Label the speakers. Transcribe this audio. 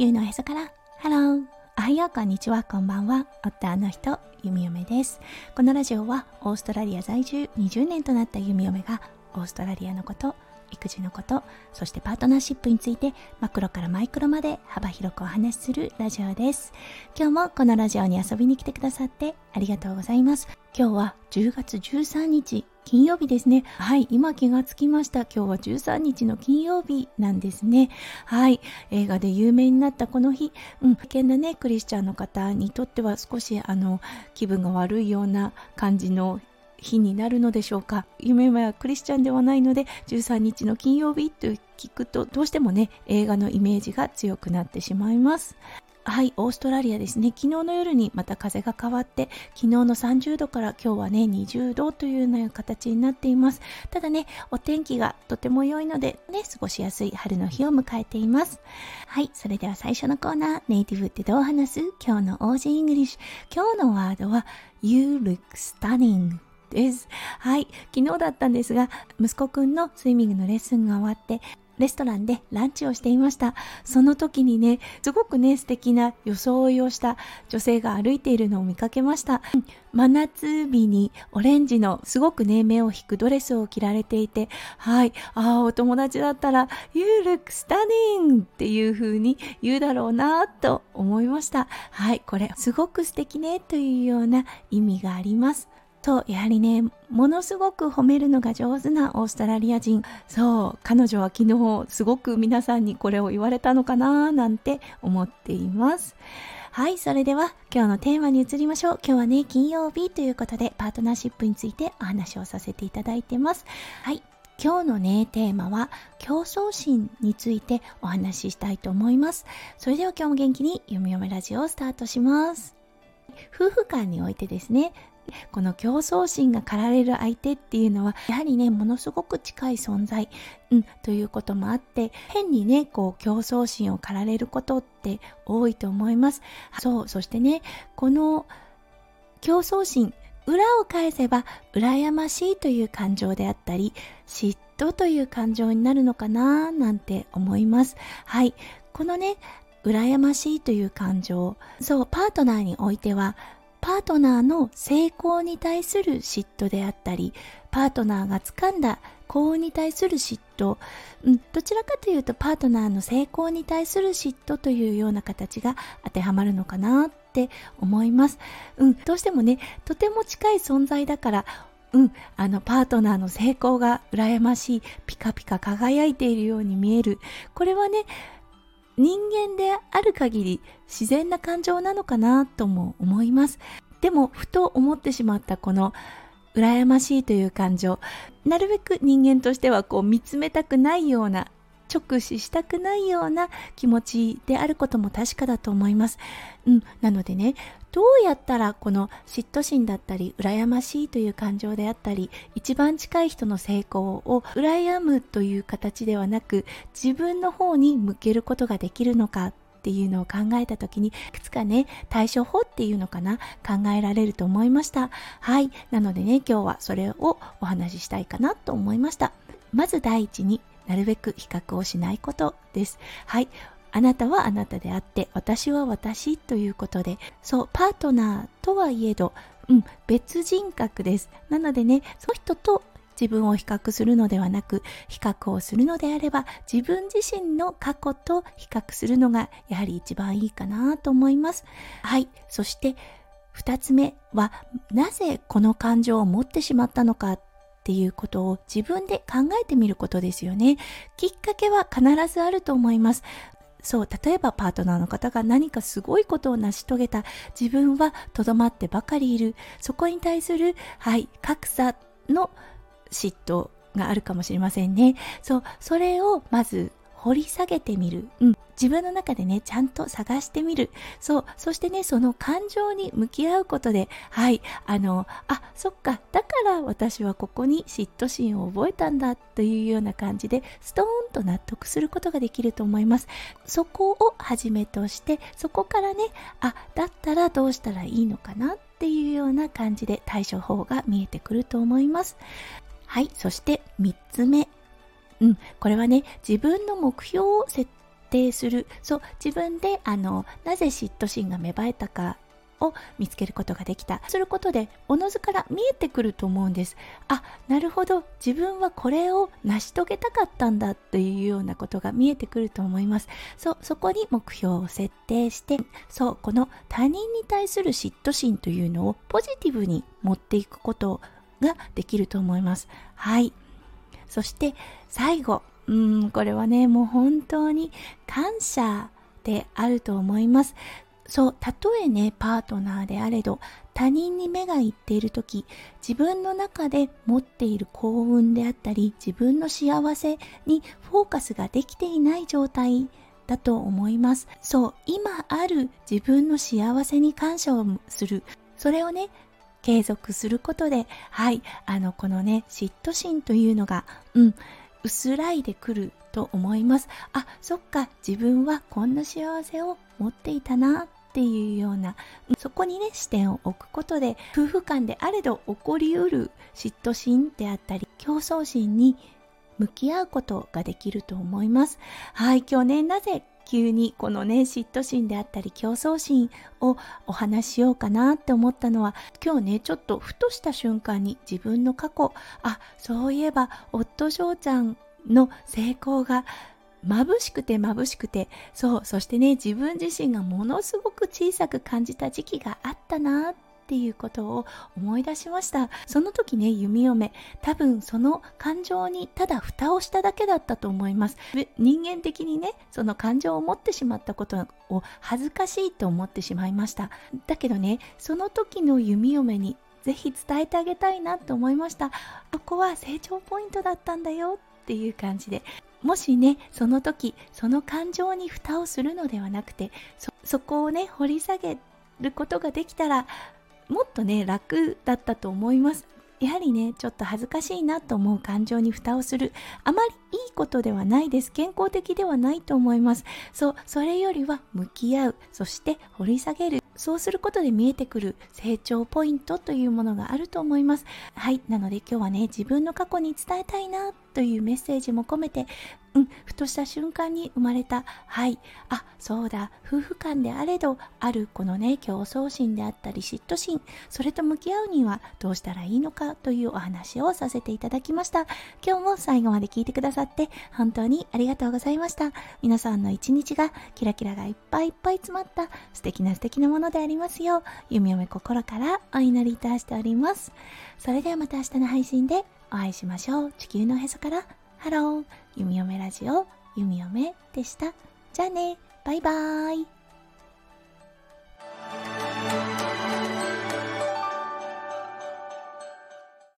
Speaker 1: 地球のへそから。ハローおはようこんにちは。こんばんは。夫の人弓嫁です。このラジオはオーストラリア在住20年となった弓嫁がオーストラリアのこと育児のことそしてパートナーシップについてマクロからマイクロまで幅広くお話しするラジオです。今日もこのラジオに遊びに来てくださってありがとうございます。今日は10月13日金曜日ですね。はい、今気がつきました。今日は13日の金曜日なんですね。はい、映画で有名になったこの日、うん、危険なね、クリスチャンの方にとっては少しあの、気分が悪いような感じの日になるのでしょうか夢はクリスチャンではないので13日の金曜日と聞くとどうしてもね映画のイメージが強くなってしまいますはい、オーストラリアですね。昨日の夜にまた風が変わって、昨日の30度から今日はね、20度というような形になっています。ただね、お天気がとても良いので、ね、過ごしやすい春の日を迎えています。はい、それでは最初のコーナー、ネイティブってどう話す？今日の Aussie English。今日のワードは、You look stunning です。はい。昨日だったんですが、息子くんのスイミングのレッスンが終わって、レストランでランチをしていました。その時にね、すごくね、素敵な装いをした女性が歩いているのを見かけました。真夏日にオレンジのすごくね、目を引くドレスを着られていて、はい、ああ、お友達だったら、You look stunning! っていう風に言うだろうなと思いました。はい、これすごく素敵ねというような意味があります。と、やはりね、ものすごく褒めるのが上手なオーストラリア人。そう、彼女は昨日すごく皆さんにこれを言われたのかななんて思っています。はい、それでは今日のテーマに移りましょう。今日はね、金曜日ということでパートナーシップについてお話をさせていただいてます。はい、今日のね、テーマは競争心についてお話ししたいと思います。それでは今日も元気に読み読めラジオをスタートします。夫婦間においてですねこの競争心が駆られる相手っていうのはやはりねものすごく近い存在、うん、ということもあって変にねこう競争心を駆られることって多いと思います。そうそしてねこの競争心裏を返せば羨ましいという感情であったり嫉妬という感情になるのかななんて思います。はい。このね羨ましいという感情そうパートナーにおいてはパートナーの成功に対する嫉妬であったりパートナーが掴んだ幸運に対する嫉妬、うん、どちらかというとパートナーの成功に対する嫉妬というような形が当てはまるのかなって思います、うん、どうしてもねとても近い存在だからうん、あのパートナーの成功が羨ましいピカピカ輝いているように見える。これはね人間である限り自然な感情なのかなとも思います。でもふと思ってしまったこの羨ましいという感情。なるべく人間としてはこう見つめたくないような直視したくないような気持ちであることも確かだと思います。うん、なのでね、どうやったらこの嫉妬心だったり、羨ましいという感情であったり、一番近い人の成功を羨むという形ではなく、自分の方に向けることができるのかっていうのを考えた時にいくつかね対処法っていうのかな考えられると思いました。はい。なのでね今日はそれをお話ししたいかなと思いました。まず第一になるべく比較をしないことです。はい。あなたはあなたであって、私は私ということで、そう、パートナーとはいえど、うん、別人格です。なのでね、その人と自分を比較するのではなく、比較をするのであれば、自分自身の過去と比較するのが、やはり一番いいかなと思います。はい。そして、二つ目は、なぜこの感情を持ってしまったのかっていうことを自分で考えてみることですよね。きっかけは必ずあると思います。そう、例えばパートナーの方が何かすごいことを成し遂げた自分はとどまってばかりいる。そこに対する、はい、格差の嫉妬があるかもしれませんね。そう、それをまず掘り下げてみる。うん。自分の中でね、ちゃんと探してみる。そう。そしてね、その感情に向き合うことで、はい。あの、あ、そっか。だから私はここに嫉妬心を覚えたんだというような感じで、ストーンと納得することができると思います。そこをはじめとして、そこからね、あ、だったらどうしたらいいのかなっていうような感じで対処法が見えてくると思います。はい。そして3つ目。うん、これはね、自分の目標を設定する。そう自分であのなぜ嫉妬心が芽生えたかを見つけることができた。することでおのずから見えてくると思うんです。あなるほど。自分はこれを成し遂げたかったんだというようなことが見えてくると思います。そうそこに目標を設定してそうこの他人に対する嫉妬心というのをポジティブに持っていくことができると思います。はい。そして最後。うんこれはねもう本当に感謝であると思います。そうたとえねパートナーであれど他人に目がいっている時自分の中で持っている幸運であったり自分の幸せにフォーカスができていない状態だと思います。そう今ある自分の幸せに感謝をする。それをね継続することではいあのこのね嫉妬心というのがうん薄らいでくると思います。あそっか自分はこんな幸せを持っていたなっていうようなそこにね視点を置くことで夫婦間であれど起こりうる嫉妬心であったり競争心に向き合うことができると思います。はい今日ねなぜ急にこのね嫉妬心であったり競争心をお話ししようかなって思ったのは今日ねちょっとふとした瞬間に自分の過去あそういえば夫翔ちゃんの成功が眩しくて眩しくてそうそしてね自分自身がものすごく小さく感じた時期があったなってていうことを思い出しました。その時ね弓嫁。多分その感情にただ蓋をしただけだったと思います。人間的にねその感情を持ってしまったことを恥ずかしいと思ってしまいました。だけどねその時の弓嫁にぜひ伝えてあげたいなと思いました。ここは成長ポイントだったんだよっていう感じで。もしねその時その感情に蓋をするのではなくてそこをね掘り下げることができたらもっとね楽だったと思います。やはりねちょっと恥ずかしいなと思う感情に蓋をするあまりいいことではないです。健康的ではないと思います。そうそれよりは向き合う。そして掘り下げる。そうすることで見えてくる。成長ポイントというものがあると思います。はいなので今日はね自分の過去に伝えたいなというメッセージも込めてうん、ふとした瞬間に生まれた、はい、あ、そうだ、夫婦間であれど、あるこのね、競争心であったり嫉妬心、それと向き合うにはどうしたらいいのかというお話をさせていただきました。今日も最後まで聞いてくださって、本当にありがとうございました。皆さんの一日がキラキラがいっぱいいっぱい詰まった素敵な素敵なものでありますよう、弓嫁、心からお祈りいたしております。それではまた明日の配信でお会いしましょう。地球のへそからハロー、ゆみおめラジオ、ゆみおめでした。じゃあね、バイバーイ。